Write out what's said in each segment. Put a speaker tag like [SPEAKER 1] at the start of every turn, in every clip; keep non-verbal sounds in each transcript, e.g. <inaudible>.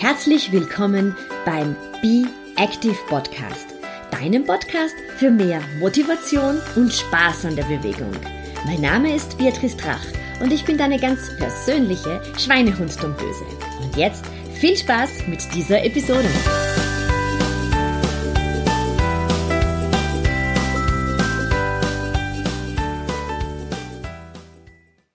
[SPEAKER 1] Herzlich willkommen beim Be Active Podcast, deinem Podcast für mehr Motivation und Spaß an der Bewegung. Mein Name ist Beatrice Drach und ich bin deine ganz persönliche Schweinehunddomböse. Und jetzt viel Spaß mit dieser Episode.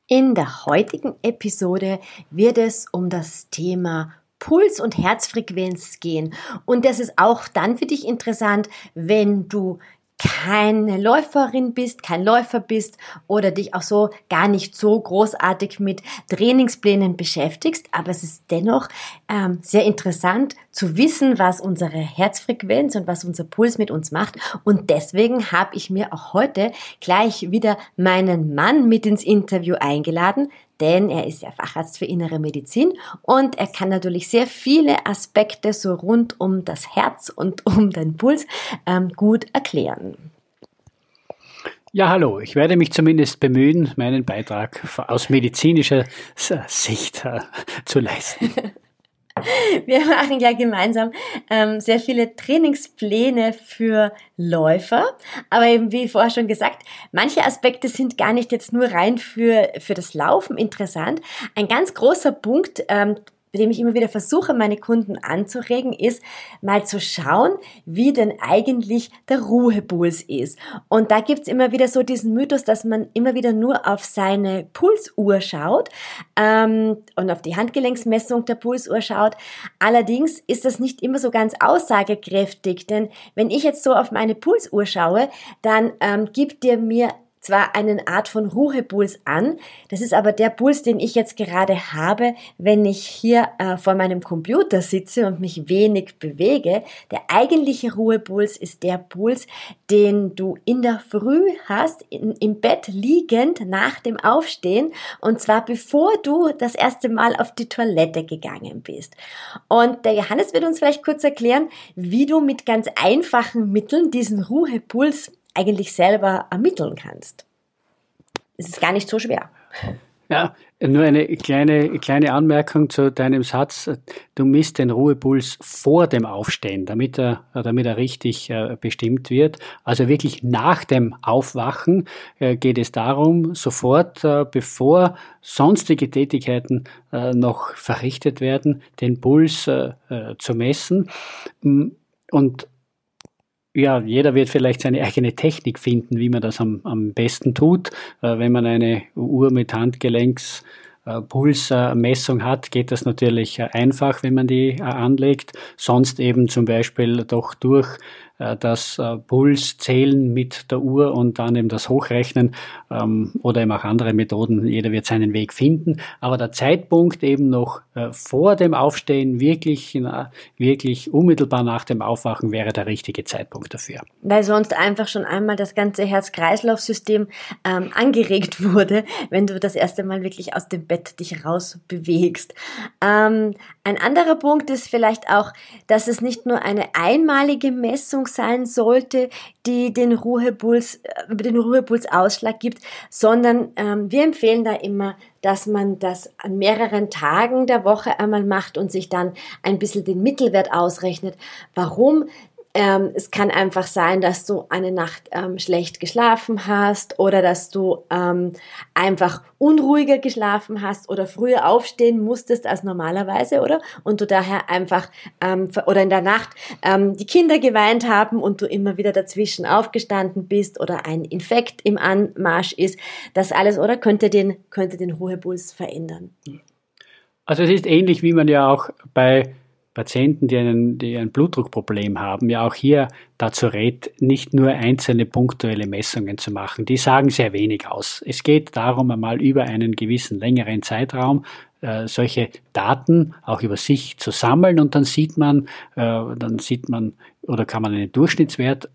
[SPEAKER 1] In der heutigen Episode wird es um das Thema Puls und Herzfrequenz gehen. Und das ist auch dann für dich interessant, wenn du keine Läuferin bist, kein Läufer bist oder dich auch so gar nicht so großartig mit Trainingsplänen beschäftigst. Aber es ist dennoch ähm, sehr interessant zu wissen, was unsere Herzfrequenz und was unser Puls mit uns macht. Und deswegen habe ich mir auch heute gleich wieder meinen Mann mit ins Interview eingeladen, denn er ist ja Facharzt für innere Medizin und er kann natürlich sehr viele Aspekte so rund um das Herz und <laughs> um den Puls ähm, gut erklären.
[SPEAKER 2] Ja, hallo. Ich werde mich zumindest bemühen, meinen Beitrag aus medizinischer Sicht äh, zu leisten. <laughs> <laughs>
[SPEAKER 1] Wir machen ja gemeinsam ähm, sehr viele Trainingspläne für Läufer. Aber eben wie vorher schon gesagt, manche Aspekte sind gar nicht jetzt nur rein für, für das Laufen interessant. Ein ganz großer Punkt, ähm, bei dem ich immer wieder versuche, meine Kunden anzuregen, ist mal zu schauen, wie denn eigentlich der Ruhepuls ist. Und da gibt's immer wieder so diesen Mythos, dass man immer wieder nur auf seine Pulsuhr schaut ähm, und auf die Handgelenksmessung der Pulsuhr schaut. Allerdings ist das nicht immer so ganz aussagekräftig, denn wenn ich jetzt so auf meine Pulsuhr schaue, dann ähm, gibt dir mir zwar eine Art von Ruhepuls an, das ist aber der Puls, den ich jetzt gerade habe, wenn ich hier äh, vor meinem Computer sitze und mich wenig bewege. Der eigentliche Ruhepuls ist der Puls, den du in der Früh hast, in, im Bett liegend nach dem Aufstehen und zwar bevor du das erste Mal auf die Toilette gegangen bist. Und der Johannes wird uns vielleicht kurz erklären, wie du mit ganz einfachen Mitteln diesen Ruhepuls eigentlich selber ermitteln kannst. Es ist gar nicht so schwer.
[SPEAKER 2] Ja, nur eine kleine, kleine Anmerkung zu deinem Satz. Du misst den Ruhepuls vor dem Aufstehen, damit er, damit er richtig äh, bestimmt wird. Also wirklich nach dem Aufwachen äh, geht es darum, sofort, äh, bevor sonstige Tätigkeiten noch verrichtet werden, den Puls zu messen. Und ja, jeder wird vielleicht seine eigene Technik finden, wie man das am, am besten tut. Äh, wenn man eine Uhr mit Handgelenks äh, hat, geht das natürlich äh, einfach, wenn man die anlegt. Sonst eben zum Beispiel doch durch äh, das äh, Puls zählen mit der Uhr und dann eben das Hochrechnen ähm, oder eben auch andere Methoden. Jeder wird seinen Weg finden. Aber der Zeitpunkt eben noch äh, vor dem Aufstehen, wirklich, wirklich unmittelbar nach dem Aufwachen wäre der richtige Zeitpunkt dafür.
[SPEAKER 1] Weil sonst einfach schon einmal das ganze Herz-Kreislauf-System ähm, angeregt wurde, wenn du das erste Mal wirklich aus dem Bett dich rausbewegst. Ähm, ein anderer Punkt ist vielleicht auch, dass es nicht nur eine einmalige Messung sein sollte, die den Ruhepuls, äh, den Ruhepulsausschlag gibt, sondern ähm, wir empfehlen da immer, dass man das an mehreren Tagen der Woche einmal macht und sich dann ein bisschen den Mittelwert ausrechnet. Warum? Ähm, es kann einfach sein, dass du eine Nacht ähm, schlecht geschlafen hast oder dass du ähm, einfach unruhiger geschlafen hast oder früher aufstehen musstest als normalerweise, oder? Und du daher einfach ähm, oder in der Nacht ähm, die Kinder geweint haben und du immer wieder dazwischen aufgestanden bist oder ein Infekt im Anmarsch ist. Das alles, oder? Könnte den, könnte den Ruhepuls verändern.
[SPEAKER 2] Also es ist ähnlich, wie man ja auch bei Patienten, die, einen, die ein Blutdruckproblem haben, ja auch hier dazu rät, nicht nur einzelne punktuelle Messungen zu machen. Die sagen sehr wenig aus. Es geht darum, einmal über einen gewissen längeren Zeitraum äh, solche Daten auch über sich zu sammeln und dann sieht man, äh, dann sieht man oder kann man einen Durchschnittswert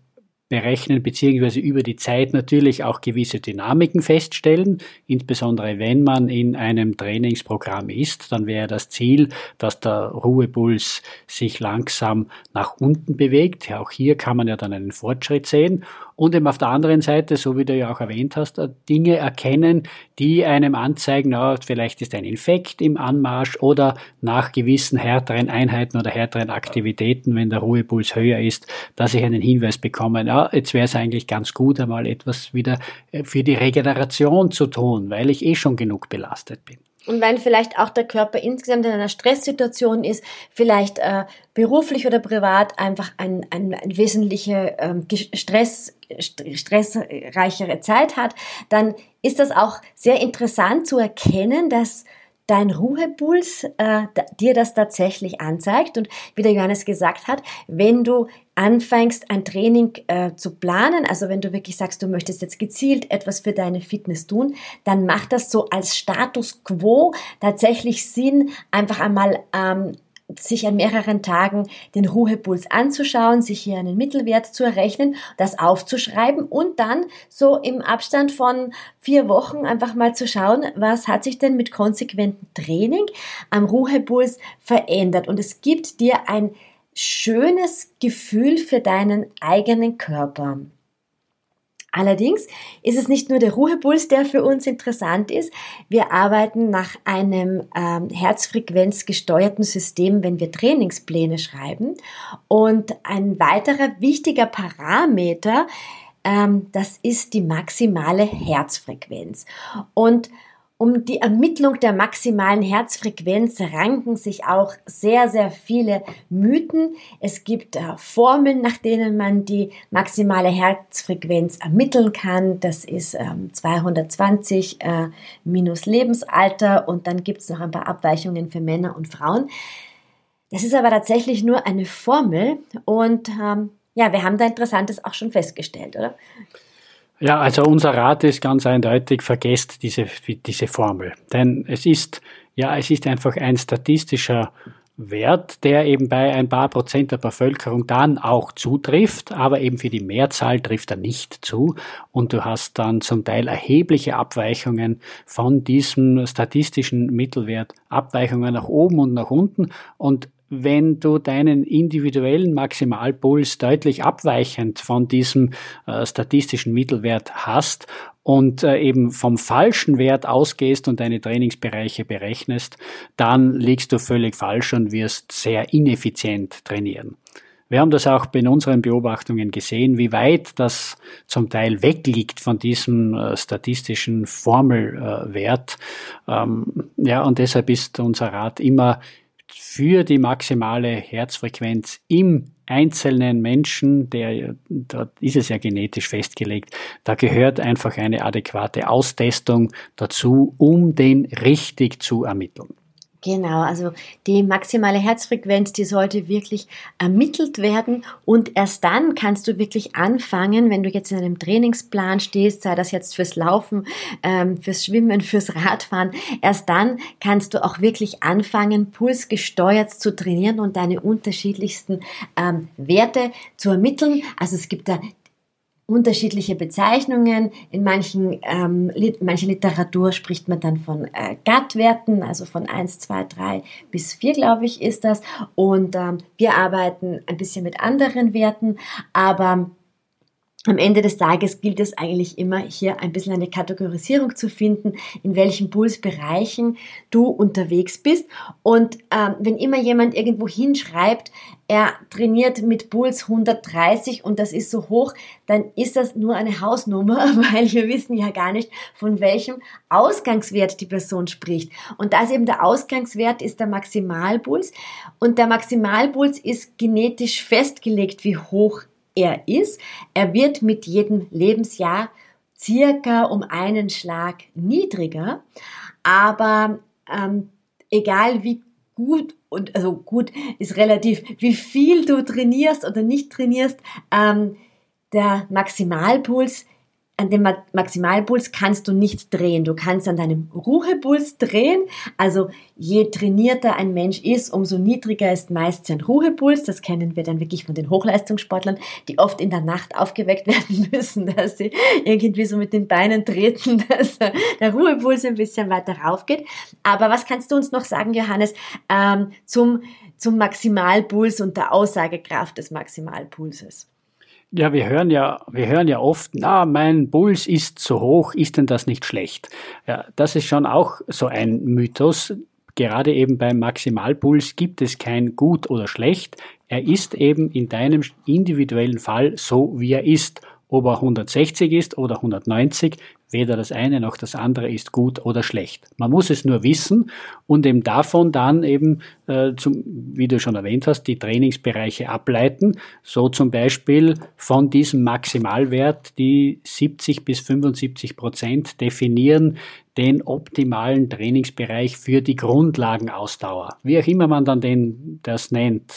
[SPEAKER 2] berechnen, beziehungsweise über die Zeit natürlich auch gewisse Dynamiken feststellen. Insbesondere wenn man in einem Trainingsprogramm ist, dann wäre das Ziel, dass der Ruhepuls sich langsam nach unten bewegt. Auch hier kann man ja dann einen Fortschritt sehen und eben auf der anderen Seite, so wie du ja auch erwähnt hast, äh, Dinge erkennen, die einem anzeigen, na, vielleicht ist ein Infekt im Anmarsch oder nach gewissen härteren Einheiten oder härteren Aktivitäten, wenn der Ruhepuls höher ist, dass ich einen Hinweis bekomme, jetzt wäre es eigentlich ganz gut, einmal etwas wieder äh, für die Regeneration zu tun, weil ich eh schon genug belastet bin.
[SPEAKER 1] Und wenn vielleicht auch der Körper insgesamt in einer Stresssituation ist, vielleicht äh, beruflich oder privat einfach ein, ein, ein wesentliche ähm, Stress, stressreichere Zeit hat, dann ist das auch sehr interessant zu erkennen, dass dein Ruhepuls äh, dir das tatsächlich anzeigt. Und wie der Johannes gesagt hat, wenn du anfängst, ein Training äh, zu planen, also wenn du wirklich sagst, du möchtest jetzt gezielt etwas für deine Fitness tun, dann macht das so als Status quo tatsächlich Sinn, einfach einmal ähm, sich an mehreren Tagen den Ruhepuls anzuschauen, sich hier einen Mittelwert zu errechnen, das aufzuschreiben und dann so im Abstand von vier Wochen einfach mal zu schauen, was hat sich denn mit konsequentem Training am Ruhepuls verändert. Und es gibt dir ein schönes Gefühl für deinen eigenen Körper. Allerdings ist es nicht nur der Ruhepuls, der für uns interessant ist. Wir arbeiten nach einem ähm, herzfrequenzgesteuerten System, wenn wir Trainingspläne schreiben. Und ein weiterer wichtiger Parameter, ähm, das ist die maximale Herzfrequenz. Und um die Ermittlung der maximalen Herzfrequenz ranken sich auch sehr, sehr viele Mythen. Es gibt äh, Formeln, nach denen man die maximale Herzfrequenz ermitteln kann. Das ist ähm, 220 äh, minus Lebensalter und dann gibt es noch ein paar Abweichungen für Männer und Frauen. Das ist aber tatsächlich nur eine Formel und ähm, ja, wir haben da Interessantes auch schon festgestellt, oder?
[SPEAKER 2] Ja, also unser Rat ist ganz eindeutig, vergesst diese, diese Formel. Denn es ist, ja, es ist einfach ein statistischer Wert, der eben bei ein paar Prozent der Bevölkerung dann auch zutrifft, aber eben für die Mehrzahl trifft er nicht zu. Und du hast dann zum Teil erhebliche Abweichungen von diesem statistischen Mittelwert, Abweichungen nach oben und nach unten. Und wenn du deinen individuellen Maximalpuls deutlich abweichend von diesem äh, statistischen Mittelwert hast und äh, eben vom falschen Wert ausgehst und deine Trainingsbereiche berechnest, dann liegst du völlig falsch und wirst sehr ineffizient trainieren. Wir haben das auch bei unseren Beobachtungen gesehen, wie weit das zum Teil wegliegt von diesem äh, statistischen Formelwert. Ähm, ja, und deshalb ist unser Rat immer für die maximale Herzfrequenz im einzelnen Menschen, der, da ist es ja genetisch festgelegt, da gehört einfach eine adäquate Austestung dazu, um den richtig zu ermitteln.
[SPEAKER 1] Genau, also die maximale Herzfrequenz, die sollte wirklich ermittelt werden und erst dann kannst du wirklich anfangen, wenn du jetzt in einem Trainingsplan stehst, sei das jetzt fürs Laufen, ähm, fürs Schwimmen, <laughs> fürs Radfahren, erst dann kannst du auch wirklich anfangen, pulsgesteuert zu trainieren und deine unterschiedlichsten ähm, Werte zu ermitteln. Also es gibt da unterschiedliche Bezeichnungen. In manchen, ähm, mancher Literatur spricht man dann von äh, GATT-Werten, also von 1, 2, 3 bis 4, glaube ich, ist das. Und ähm, wir arbeiten ein bisschen mit anderen Werten, aber am Ende des Tages gilt es eigentlich immer hier ein bisschen eine Kategorisierung zu finden, in welchen Pulsbereichen du unterwegs bist. Und ähm, wenn immer jemand irgendwo hinschreibt, er trainiert mit Puls 130 und das ist so hoch, dann ist das nur eine Hausnummer, <laughs> weil wir wissen ja gar nicht, von welchem Ausgangswert die Person spricht. Und das eben der Ausgangswert ist der Maximalpuls und der Maximalpuls ist genetisch festgelegt, wie hoch er ist. Er wird mit jedem Lebensjahr circa um einen Schlag niedriger, aber ähm, egal wie gut und also gut ist relativ, wie viel du trainierst oder nicht trainierst, ähm, der Maximalpuls an dem Maximalpuls kannst du nicht drehen. Du kannst an deinem Ruhepuls drehen. Also je trainierter ein Mensch ist, umso niedriger ist meist sein Ruhepuls. Das kennen wir dann wirklich von den Hochleistungssportlern, die oft in der Nacht aufgeweckt <laughs> werden müssen, dass sie irgendwie so mit den Beinen treten, <laughs> dass der Ruhepuls ein bisschen weiter raufgeht. Aber was kannst du uns noch sagen, Johannes, ähm, zum, zum Maximalpuls und der Aussagekraft des Maximalpulses?
[SPEAKER 2] Ja, wir hören ja, wir hören ja oft, na, mein Puls ist zu hoch, ist denn das nicht schlecht? Ja, das ist schon auch so ein Mythos. Gerade eben beim Maximalpuls gibt es kein gut oder schlecht. Er ist eben in deinem individuellen Fall so, wie er ist. Ob er 160 ist oder 190, weder das eine noch das andere ist gut oder schlecht. Man muss es nur wissen und eben davon dann eben, äh, zum, wie du schon erwähnt hast, die Trainingsbereiche ableiten. So zum Beispiel von diesem Maximalwert die 70 bis 75 Prozent definieren den optimalen Trainingsbereich für die Grundlagenausdauer. Wie auch immer man dann den, das nennt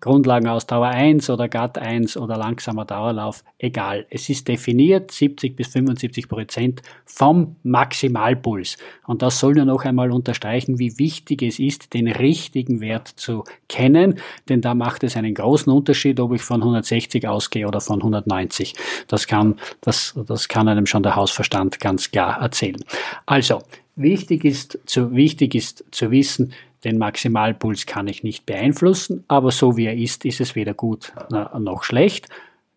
[SPEAKER 2] Grundlagenausdauer 1 oder GATT 1 oder langsamer Dauerlauf, egal. Es ist definiert 70 bis 75 Prozent vom Maximalpuls. Und das soll nur noch einmal unterstreichen, wie wichtig es ist, den richtigen Wert zu kennen, denn da macht es einen großen Unterschied, ob ich von 160 ausgehe oder von 190. Das kann, das, das kann einem schon der Hausverstand ganz klar erzählen. Also, wichtig ist zu, wichtig ist zu wissen, den Maximalpuls kann ich nicht beeinflussen, aber so wie er ist, ist es weder gut noch schlecht.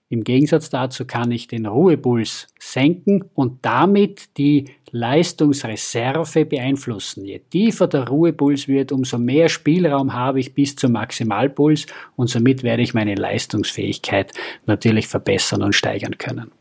[SPEAKER 2] Im Gegensatz dazu kann ich den Ruhepuls senken und damit die Leistungsreserve beeinflussen. Je tiefer der Ruhepuls wird, umso mehr Spielraum habe ich bis zum Maximalpuls und somit werde ich meine Leistungsfähigkeit natürlich verbessern und steigern können.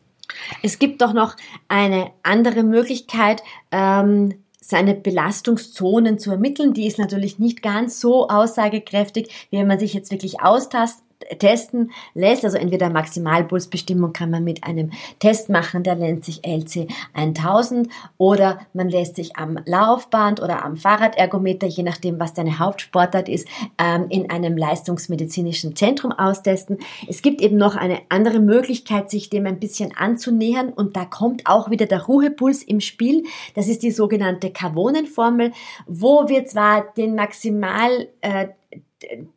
[SPEAKER 1] Es gibt doch noch eine andere Möglichkeit, ähm, seine Belastungszonen zu ermitteln. Die ist natürlich nicht ganz so aussagekräftig, wie wenn man sich jetzt wirklich austastet testen lässt. Also entweder Maximalpulsbestimmung kann man mit einem Test machen, der nennt sich LC 1000 oder man lässt sich am Laufband oder am Fahrradergometer, je nachdem, was deine Hauptsportart ist, ähm, in einem leistungsmedizinischen Zentrum austesten. Es gibt eben noch eine andere Möglichkeit, sich dem ein bisschen anzunähern und da kommt auch wieder der Ruhepuls im Spiel. Das ist die sogenannte Cavonenformel, wo wir zwar den Maximal äh,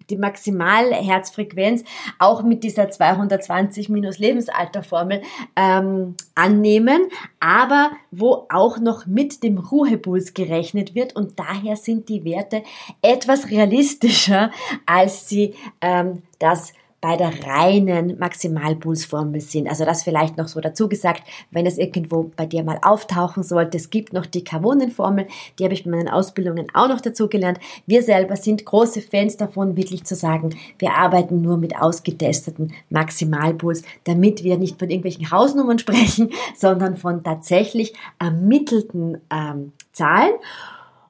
[SPEAKER 1] die Maximalherzfrequenz auch mit dieser 220 minus Lebensalterformel ähm, annehmen, aber wo auch noch mit dem Ruhepuls gerechnet wird. Und daher sind die Werte etwas realistischer, als sie ähm, das bei der reinen Maximalpulsformel sind. Also das vielleicht noch so dazu gesagt, wenn es irgendwo bei dir mal auftauchen sollte. Es gibt noch die Carbonenformel, die habe ich bei meinen Ausbildungen auch noch dazu gelernt. Wir selber sind große Fans davon, wirklich zu sagen, wir arbeiten nur mit ausgetesteten Maximalpuls, damit wir nicht von irgendwelchen Hausnummern <laughs> sprechen, sondern von tatsächlich ermittelten ähm, Zahlen.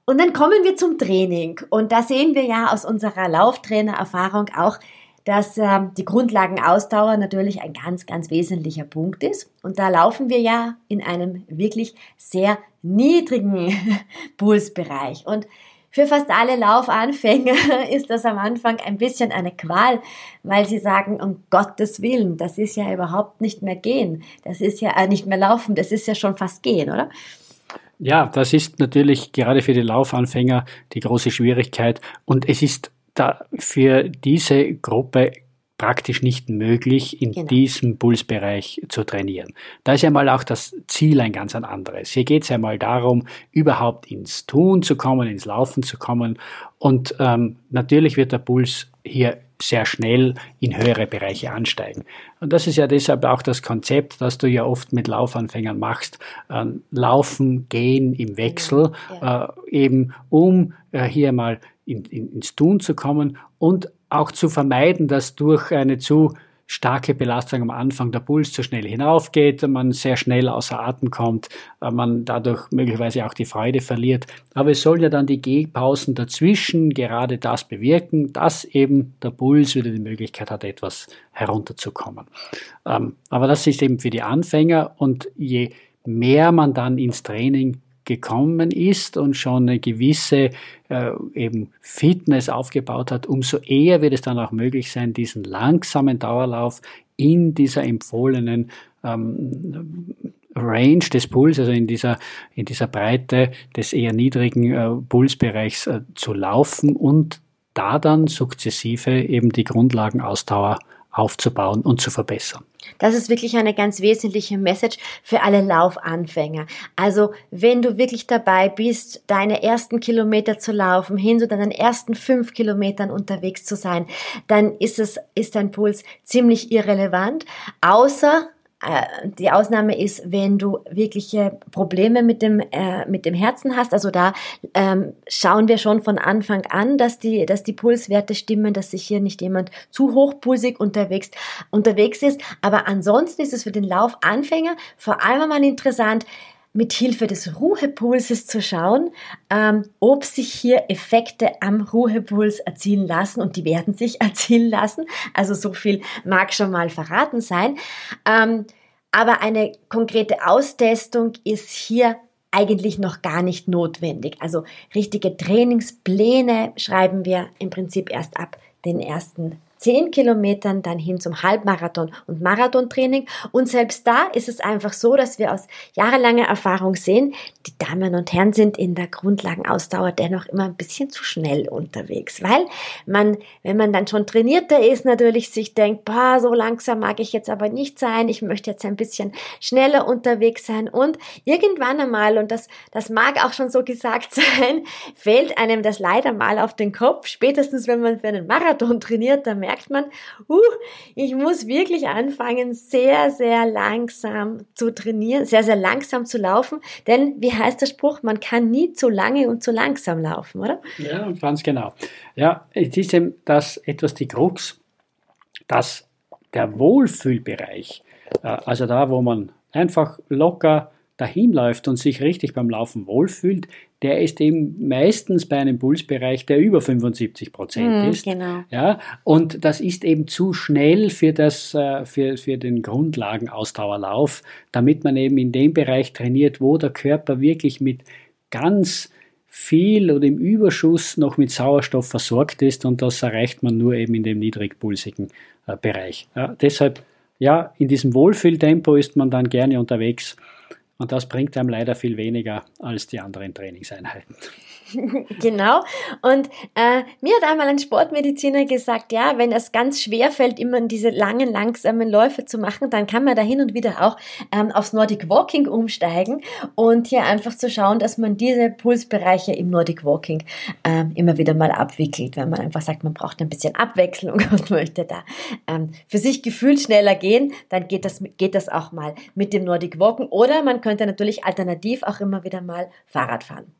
[SPEAKER 1] Und dann kommen wir zum Training. Und da sehen wir ja aus unserer Lauftrainererfahrung auch, dass äh, die Grundlagenausdauer natürlich ein ganz, ganz wesentlicher Punkt ist. Und da laufen wir ja in einem wirklich sehr niedrigen <laughs> Pulsbereich. Und für fast alle Laufanfänger <laughs> ist das am Anfang ein bisschen eine Qual, weil sie sagen, um Gottes Willen, das ist ja überhaupt nicht mehr gehen. Das ist ja äh, nicht mehr laufen, das ist ja schon fast gehen, oder?
[SPEAKER 2] Ja, das ist natürlich gerade für die Laufanfänger die große Schwierigkeit. Und es ist da für diese Gruppe praktisch nicht möglich, in genau. diesem Pulsbereich zu trainieren. Da ist ja mal auch das Ziel ein ganz anderes. Hier geht es ja mal darum, überhaupt ins Tun zu kommen, ins Laufen zu kommen. Und ähm, natürlich wird der Puls hier sehr schnell in höhere Bereiche ansteigen. Und das ist ja deshalb auch das Konzept, das du ja oft mit Laufanfängern machst. Äh, Laufen, gehen im Wechsel, genau. ja. äh, eben um äh, hier mal in, in, ins Tun zu kommen und auch zu vermeiden, dass durch eine zu starke Belastung am Anfang der Puls zu schnell hinaufgeht, man sehr schnell außer Atem kommt, äh, man dadurch möglicherweise auch die Freude verliert. Aber es soll ja dann die Gehpausen dazwischen gerade das bewirken, dass eben der Puls wieder die Möglichkeit hat, etwas herunterzukommen. Ähm, aber das ist eben für die Anfänger und je mehr man dann ins Training gekommen ist und schon eine gewisse äh, eben Fitness aufgebaut hat, umso eher wird es dann auch möglich sein, diesen langsamen Dauerlauf in dieser empfohlenen ähm, Range des Puls, also in dieser, in dieser Breite des eher niedrigen äh, Pulsbereichs äh, zu laufen und da dann sukzessive eben die Grundlagenausdauer aufzubauen und zu verbessern.
[SPEAKER 1] Das ist wirklich eine ganz wesentliche Message für alle Laufanfänger. Also, wenn du wirklich dabei bist, deine ersten Kilometer zu laufen, hin zu deinen ersten fünf Kilometern unterwegs zu sein, dann ist es, ist dein Puls ziemlich irrelevant, außer die Ausnahme ist, wenn du wirkliche Probleme mit dem, äh, mit dem Herzen hast. Also da ähm, schauen wir schon von Anfang an, dass die, dass die Pulswerte stimmen, dass sich hier nicht jemand zu hochpulsig unterwegs, unterwegs ist. Aber ansonsten ist es für den Laufanfänger vor allem einmal interessant, mit Hilfe des Ruhepulses zu schauen, ähm, ob sich hier Effekte am Ruhepuls erzielen lassen und die werden sich <laughs> erzielen lassen. Also so viel mag schon mal verraten sein. Ähm, aber eine konkrete Austestung ist hier eigentlich noch gar nicht notwendig. Also richtige Trainingspläne schreiben wir im Prinzip erst ab den ersten 10 Kilometern dann hin zum Halbmarathon und Marathontraining. Und selbst da ist es einfach so, dass wir aus jahrelanger Erfahrung sehen, die Damen und Herren sind in der Grundlagenausdauer dennoch immer ein bisschen zu schnell unterwegs, weil man, wenn man dann schon trainierter ist, natürlich sich denkt, boah, so langsam mag ich jetzt aber nicht sein, ich möchte jetzt ein bisschen schneller unterwegs sein. Und irgendwann einmal, und das, das mag auch schon so gesagt <laughs> sein, fällt einem das leider mal auf den Kopf, spätestens wenn man für einen Marathon trainiert, dann merkt merkt man, uh, ich muss wirklich anfangen, sehr, sehr langsam zu trainieren, sehr, sehr langsam zu laufen. Denn wie heißt der Spruch, man kann nie zu lange und zu langsam laufen, oder?
[SPEAKER 2] Ja, ganz genau. Ja, es ist eben das etwas die Krux, dass der Wohlfühlbereich, äh, also da, wo man einfach locker dahin läuft und sich richtig beim Laufen wohlfühlt, der ist eben meistens bei einem Pulsbereich, der über 75 Prozent mm, ist. Genau. Ja, und das ist eben zu schnell für, das, äh, für, für den Grundlagenausdauerlauf, damit man eben in dem Bereich trainiert, wo der Körper wirklich mit ganz viel oder im Überschuss noch mit Sauerstoff versorgt ist und das erreicht man nur eben in dem niedrigpulsigen äh, Bereich. Ja, deshalb, ja, in diesem Wohlfühltempo ist man dann gerne unterwegs und das bringt einem leider viel weniger als die anderen Trainingseinheiten. <laughs>
[SPEAKER 1] genau. Und äh, mir hat einmal ein Sportmediziner gesagt, ja, wenn es ganz schwer fällt, immer diese langen, langsamen Läufe zu machen, dann kann man da hin und wieder auch ähm, aufs Nordic Walking umsteigen und hier einfach zu schauen, dass man diese Pulsbereiche im Nordic Walking ähm, immer wieder mal abwickelt, wenn man einfach sagt, man braucht ein bisschen Abwechslung <laughs> und möchte da ähm, für sich gefühlt schneller gehen, dann geht das, geht das auch mal mit dem Nordic Walking oder man könnte natürlich alternativ auch immer wieder mal Fahrrad fahren.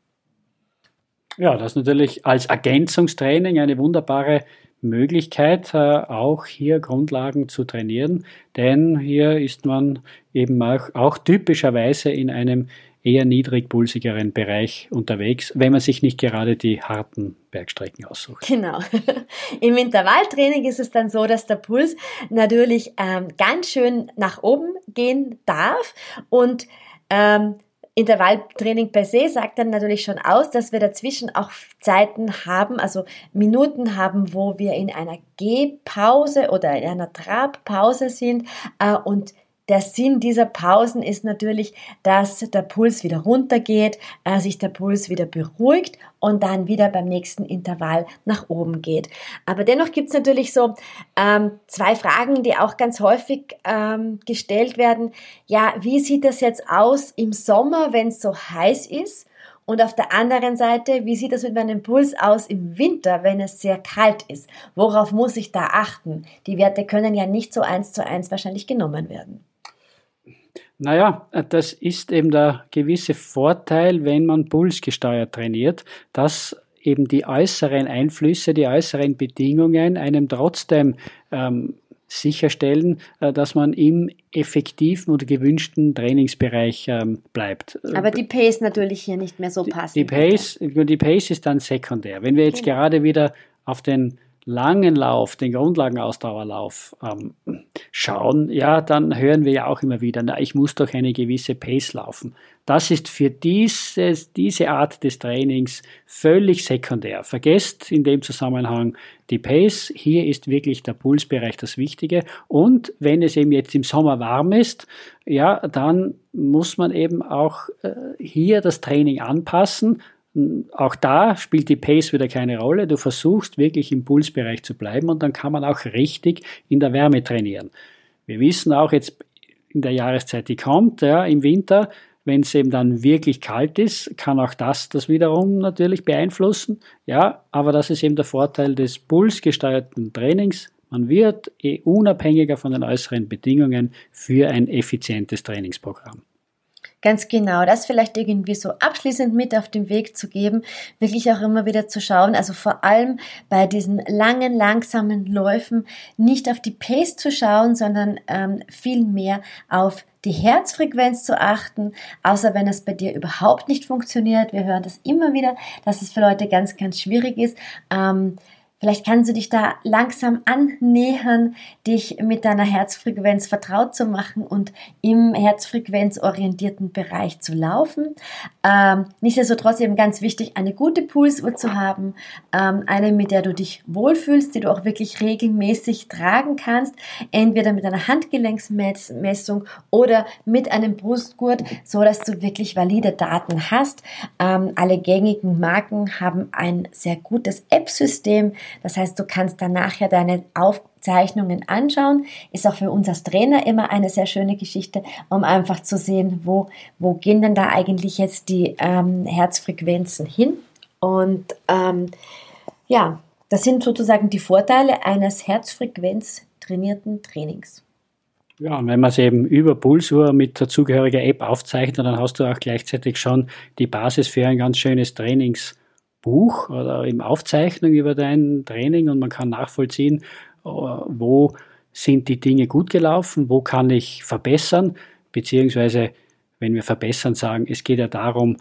[SPEAKER 2] Ja, das ist natürlich als Ergänzungstraining eine wunderbare Möglichkeit, äh, auch hier Grundlagen zu trainieren, denn hier ist man eben auch, auch typischerweise in einem eher niedrigpulsigeren Bereich unterwegs, wenn man sich nicht gerade die harten Bergstrecken aussucht.
[SPEAKER 1] Genau. <laughs> Im Intervalltraining ist es dann so, dass der Puls natürlich ähm, ganz schön nach oben gehen darf und ähm, Intervalltraining per se sagt dann natürlich schon aus, dass wir dazwischen auch Zeiten haben, also Minuten haben, wo wir in einer Gehpause oder in einer Trabpause sind äh, und der Sinn dieser Pausen ist natürlich, dass der Puls wieder runtergeht, äh, sich der Puls wieder beruhigt und dann wieder beim nächsten Intervall nach oben geht. Aber dennoch gibt es natürlich so ähm, zwei Fragen, die auch ganz häufig ähm, gestellt werden. Ja, wie sieht das jetzt aus im Sommer, wenn es so heiß ist? Und auf der anderen Seite, wie sieht das mit meinem Puls aus im Winter, wenn es sehr kalt ist? Worauf muss ich da achten? Die Werte können ja nicht so eins zu eins wahrscheinlich genommen werden.
[SPEAKER 2] Naja, das ist eben der gewisse Vorteil, wenn man pulsgesteuert trainiert, dass eben die äußeren Einflüsse, die äußeren Bedingungen einem trotzdem ähm, sicherstellen, äh, dass man im effektiven oder gewünschten Trainingsbereich ähm, bleibt.
[SPEAKER 1] Aber die Pace natürlich hier nicht mehr so passt.
[SPEAKER 2] Die, Pace, die Pace ist dann sekundär. Wenn wir jetzt genau. gerade wieder auf den langen Lauf, den Grundlagenausdauerlauf ähm, schauen, ja, dann hören wir ja auch immer wieder, na, ich muss doch eine gewisse Pace laufen. Das ist für dieses, diese Art des Trainings völlig sekundär. Vergesst in dem Zusammenhang die Pace. Hier ist wirklich der Pulsbereich das Wichtige. Und wenn es eben jetzt im Sommer warm ist, ja, dann muss man eben auch äh, hier das Training anpassen auch da spielt die Pace wieder keine Rolle. Du versuchst wirklich im Pulsbereich zu bleiben und dann kann man auch richtig in der Wärme trainieren. Wir wissen auch jetzt in der Jahreszeit, die kommt, ja, im Winter, wenn es eben dann wirklich kalt ist, kann auch das das wiederum natürlich beeinflussen. Ja, aber das ist eben der Vorteil des pulsgesteuerten Trainings. Man wird eh unabhängiger von den äußeren Bedingungen für ein effizientes Trainingsprogramm.
[SPEAKER 1] Ganz genau, das vielleicht irgendwie so abschließend mit auf den Weg zu geben, wirklich auch immer wieder zu schauen, also vor allem bei diesen langen, langsamen Läufen nicht auf die Pace zu schauen, sondern ähm, viel mehr auf die Herzfrequenz zu achten, außer wenn es bei dir überhaupt nicht funktioniert. Wir hören das immer wieder, dass es für Leute ganz, ganz schwierig ist. Ähm, Vielleicht kannst du dich da langsam annähern, dich mit deiner Herzfrequenz vertraut zu machen und im herzfrequenzorientierten Bereich zu laufen. Ähm, nichtsdestotrotz eben ganz wichtig, eine gute Pulsuhr zu haben, ähm, eine, mit der du dich wohlfühlst, die du auch wirklich regelmäßig tragen kannst, entweder mit einer Handgelenksmessung oder mit einem Brustgurt, so dass du wirklich valide Daten hast. Ähm, alle gängigen Marken haben ein sehr gutes App-System, das heißt, du kannst dann nachher deine Aufzeichnungen anschauen. Ist auch für uns als Trainer immer eine sehr schöne Geschichte, um einfach zu sehen, wo, wo gehen denn da eigentlich jetzt die ähm, Herzfrequenzen hin. Und ähm, ja, das sind sozusagen die Vorteile eines herzfrequenztrainierten Trainings.
[SPEAKER 2] Ja, und wenn man es eben über Pulsuhr mit dazugehöriger App aufzeichnet, dann hast du auch gleichzeitig schon die Basis für ein ganz schönes Trainings. Buch oder eben Aufzeichnung über dein Training und man kann nachvollziehen, äh, wo sind die Dinge gut gelaufen, wo kann ich verbessern, beziehungsweise wenn wir verbessern sagen, es geht ja darum,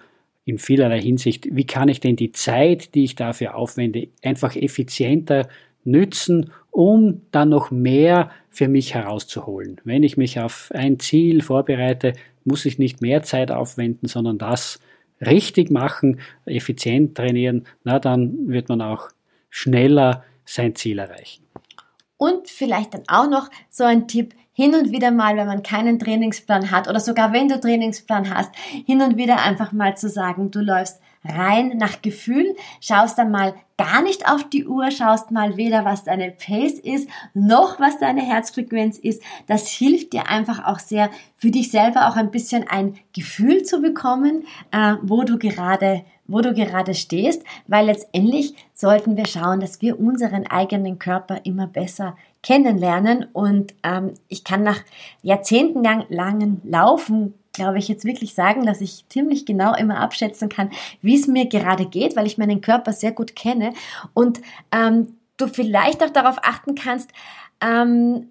[SPEAKER 2] in vielerlei Hinsicht, wie kann ich denn die Zeit, die ich dafür aufwende, einfach effizienter nützen, um dann noch mehr für mich herauszuholen. Wenn ich mich auf ein Ziel vorbereite, muss ich nicht mehr Zeit aufwenden, sondern das richtig machen, effizient trainieren, na dann wird man auch schneller sein Ziel erreichen.
[SPEAKER 1] Und vielleicht dann auch noch so ein Tipp, hin und wieder mal, wenn man keinen Trainingsplan hat oder sogar wenn du Trainingsplan hast, hin und wieder einfach mal zu sagen, du läufst rein nach Gefühl, schaust dann mal gar nicht auf die Uhr, schaust mal weder, was deine Pace ist, noch was deine Herzfrequenz ist. Das hilft dir einfach auch sehr, für dich selber auch ein bisschen ein Gefühl zu bekommen, äh, wo du gerade wo du gerade stehst, weil letztendlich sollten wir schauen, dass wir unseren eigenen Körper immer besser kennenlernen und ähm, ich kann nach jahrzehntelangen Laufen glaube ich, jetzt wirklich sagen, dass ich ziemlich genau immer abschätzen kann, wie es mir gerade geht, weil ich meinen Körper sehr gut kenne und ähm, du vielleicht auch darauf achten kannst, ähm,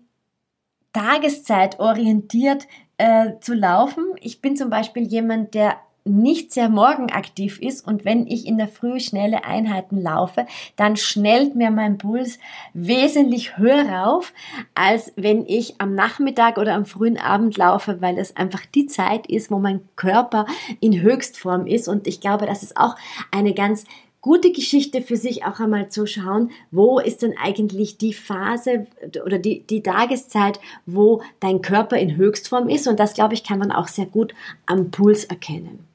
[SPEAKER 1] Tageszeit orientiert äh, zu laufen. Ich bin zum Beispiel jemand, der nicht sehr morgenaktiv ist und wenn ich in der Früh schnelle Einheiten laufe, dann schnellt mir mein Puls wesentlich höher rauf, als wenn ich am Nachmittag oder am frühen Abend laufe, weil es einfach die Zeit ist, wo mein Körper in Höchstform ist und ich glaube, das ist auch eine ganz gute Geschichte für sich auch einmal zu schauen, wo ist denn eigentlich die Phase oder die, die Tageszeit, wo dein Körper in Höchstform ist. Und das, glaube ich, kann man auch sehr gut am Puls erkennen.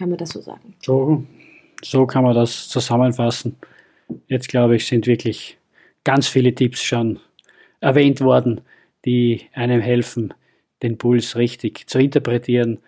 [SPEAKER 1] Kann man das so sagen?
[SPEAKER 2] So, so kann man das zusammenfassen. Jetzt glaube ich, sind wirklich ganz viele Tipps schon erwähnt worden, die einem helfen, den Puls richtig zu interpretieren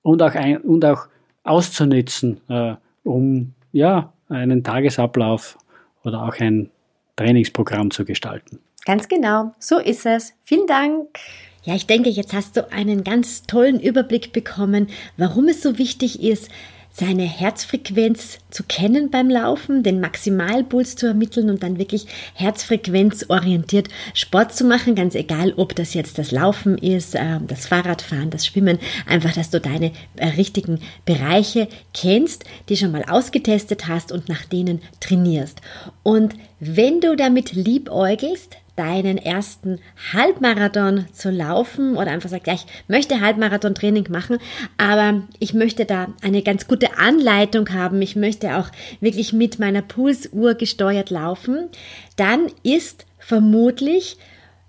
[SPEAKER 2] und auch, ein, und auch auszunützen, äh, um ja, einen Tagesablauf oder auch ein Trainingsprogramm zu gestalten.
[SPEAKER 1] Ganz genau, so ist es. Vielen Dank. Ja, ich denke, jetzt hast du einen ganz tollen Überblick bekommen, warum es so wichtig ist, seine Herzfrequenz zu kennen beim Laufen, den Maximalpuls zu ermitteln und dann wirklich herzfrequenzorientiert Sport zu machen, ganz egal, ob das jetzt das Laufen ist, äh, das Fahrradfahren, das Schwimmen, einfach, dass du deine äh, richtigen Bereiche kennst, die schon mal ausgetestet hast und nach denen trainierst. Und wenn du damit liebäugelst, deinen ersten Halbmarathon zu laufen oder einfach sagt, ja, ich möchte Halbmarathon-Training machen, aber ich möchte da eine ganz gute Anleitung haben, ich möchte auch wirklich mit meiner Pulsuhr gesteuert laufen, dann ist vermutlich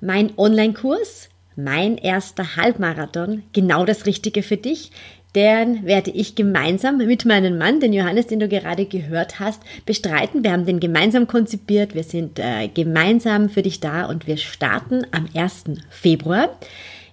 [SPEAKER 1] mein Online-Kurs, mein erster Halbmarathon, genau das Richtige für dich den werde ich gemeinsam mit meinem Mann, den Johannes, den du gerade gehört hast, bestreiten. Wir haben den gemeinsam konzipiert. Wir sind äh, gemeinsam für dich da und wir starten am 1. Februar.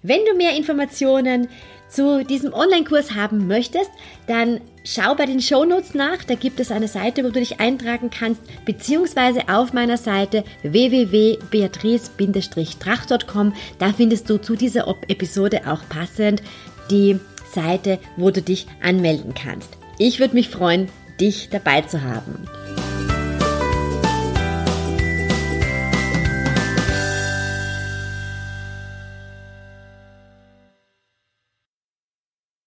[SPEAKER 1] Wenn du mehr Informationen zu diesem Online-Kurs haben möchtest, dann schau bei den Shownotes nach. Da gibt es eine Seite, wo du dich eintragen kannst, beziehungsweise auf meiner Seite www.beatrice-tracht.com. Da findest du zu dieser Episode auch passend die Seite, wo du dich anmelden kannst. Ich würde mich freuen, dich dabei zu haben.